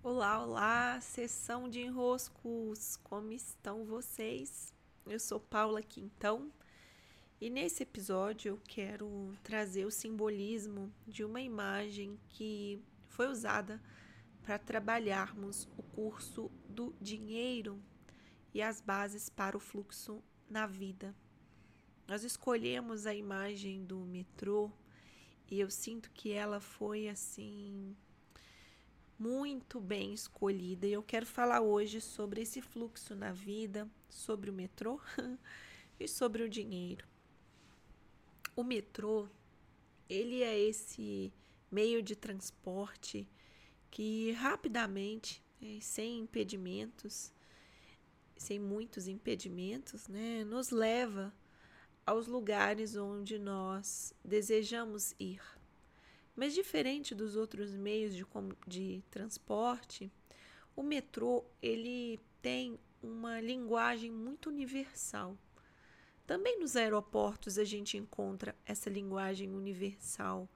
Olá, olá, sessão de enroscos, como estão vocês? Eu sou Paula Quintão e nesse episódio eu quero trazer o simbolismo de uma imagem que foi usada para trabalharmos o curso do dinheiro e as bases para o fluxo na vida. Nós escolhemos a imagem do metrô e eu sinto que ela foi assim muito bem escolhida e eu quero falar hoje sobre esse fluxo na vida, sobre o metrô e sobre o dinheiro. O metrô, ele é esse meio de transporte que rapidamente, né, sem impedimentos, sem muitos impedimentos, né, nos leva aos lugares onde nós desejamos ir. Mas diferente dos outros meios de, de transporte, o metrô ele tem uma linguagem muito universal. Também nos aeroportos a gente encontra essa linguagem universal,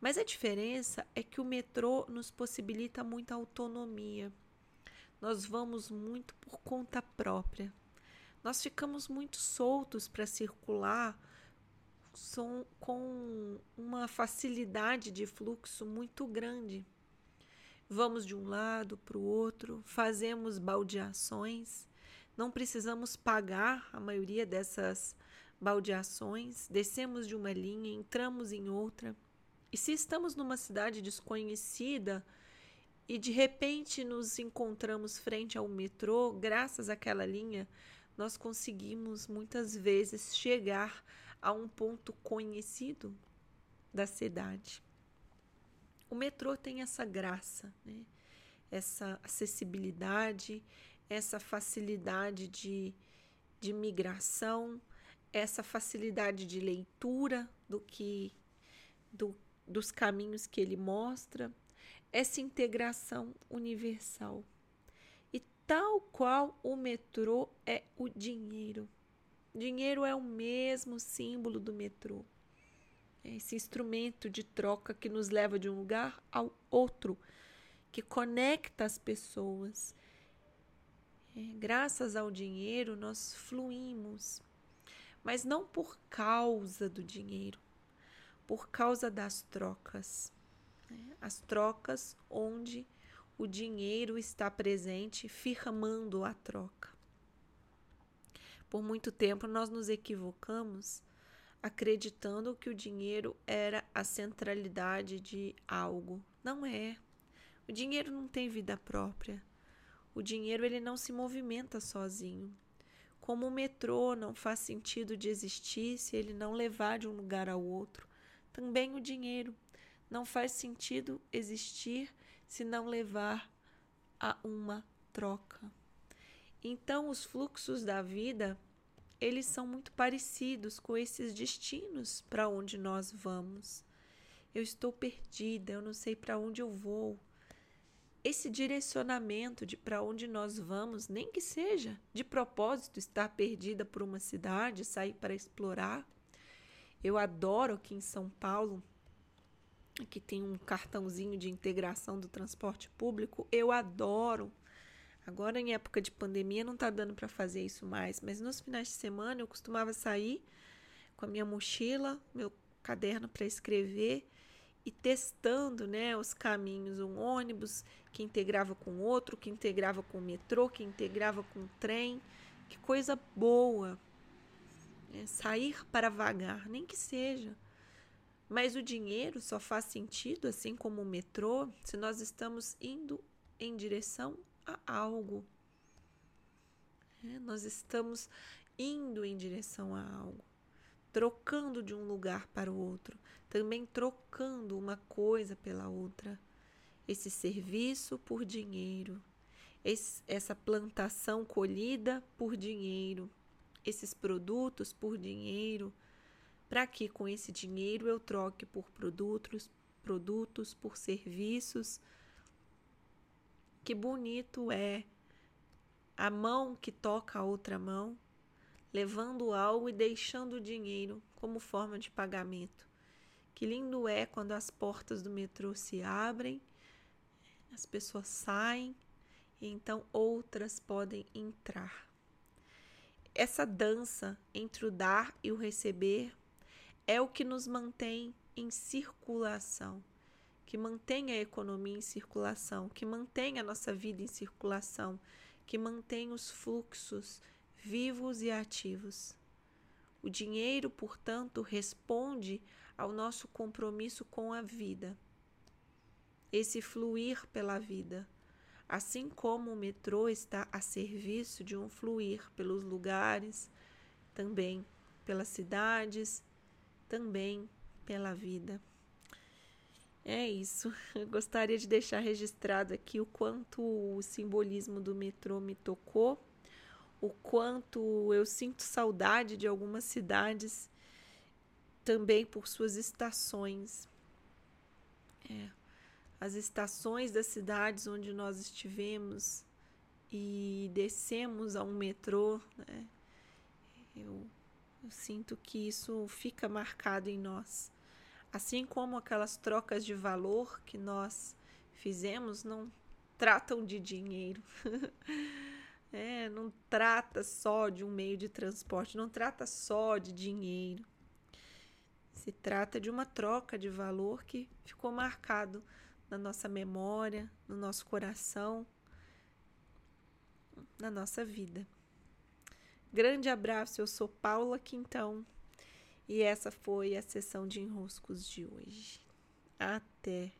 mas a diferença é que o metrô nos possibilita muita autonomia. Nós vamos muito por conta própria. Nós ficamos muito soltos para circular com uma facilidade de fluxo muito grande. Vamos de um lado para o outro, fazemos baldeações, não precisamos pagar a maioria dessas baldeações, descemos de uma linha, entramos em outra. E se estamos numa cidade desconhecida e de repente nos encontramos frente ao metrô, graças àquela linha, nós conseguimos muitas vezes chegar a um ponto conhecido da cidade. O metrô tem essa graça, né? essa acessibilidade, essa facilidade de, de migração, essa facilidade de leitura do que do, dos caminhos que ele mostra, essa integração universal. E tal qual o metrô é o dinheiro. Dinheiro é o mesmo símbolo do metrô. É esse instrumento de troca que nos leva de um lugar ao outro, que conecta as pessoas. É, graças ao dinheiro, nós fluímos, mas não por causa do dinheiro, por causa das trocas. Né? As trocas onde o dinheiro está presente, firmando a troca. Por muito tempo nós nos equivocamos acreditando que o dinheiro era a centralidade de algo. Não é. O dinheiro não tem vida própria. O dinheiro ele não se movimenta sozinho. Como o metrô não faz sentido de existir se ele não levar de um lugar ao outro, também o dinheiro não faz sentido existir se não levar a uma troca. Então, os fluxos da vida, eles são muito parecidos com esses destinos para onde nós vamos. Eu estou perdida, eu não sei para onde eu vou. Esse direcionamento de para onde nós vamos, nem que seja de propósito estar perdida por uma cidade, sair para explorar. Eu adoro aqui em São Paulo, que tem um cartãozinho de integração do transporte público. Eu adoro Agora, em época de pandemia, não está dando para fazer isso mais, mas nos finais de semana eu costumava sair com a minha mochila, meu caderno para escrever e testando né, os caminhos, um ônibus que integrava com outro, que integrava com o metrô, que integrava com o trem. Que coisa boa! É sair para vagar, nem que seja. Mas o dinheiro só faz sentido, assim como o metrô, se nós estamos indo em direção a algo. É, nós estamos indo em direção a algo, trocando de um lugar para o outro, também trocando uma coisa pela outra. Esse serviço por dinheiro, esse, essa plantação colhida por dinheiro, esses produtos por dinheiro, para que com esse dinheiro eu troque por produtos, produtos, por serviços que bonito é a mão que toca a outra mão, levando algo e deixando dinheiro como forma de pagamento. Que lindo é quando as portas do metrô se abrem as pessoas saem e então outras podem entrar. Essa dança entre o dar e o receber é o que nos mantém em circulação, que mantém a economia em circulação, que mantém a nossa vida em circulação, que mantém os fluxos vivos e ativos. O dinheiro, portanto, responde ao nosso compromisso com a vida, esse fluir pela vida. Assim como o metrô está a serviço de um fluir pelos lugares, também pelas cidades, também pela vida. É isso. Eu gostaria de deixar registrado aqui o quanto o simbolismo do metrô me tocou, o quanto eu sinto saudade de algumas cidades, também por suas estações. É as estações das cidades onde nós estivemos e descemos a um metrô, né? eu, eu sinto que isso fica marcado em nós. Assim como aquelas trocas de valor que nós fizemos não tratam de dinheiro. é, não trata só de um meio de transporte, não trata só de dinheiro. Se trata de uma troca de valor que ficou marcado na nossa memória, no nosso coração, na nossa vida. Grande abraço, eu sou Paula Quintão e essa foi a sessão de enroscos de hoje. Até!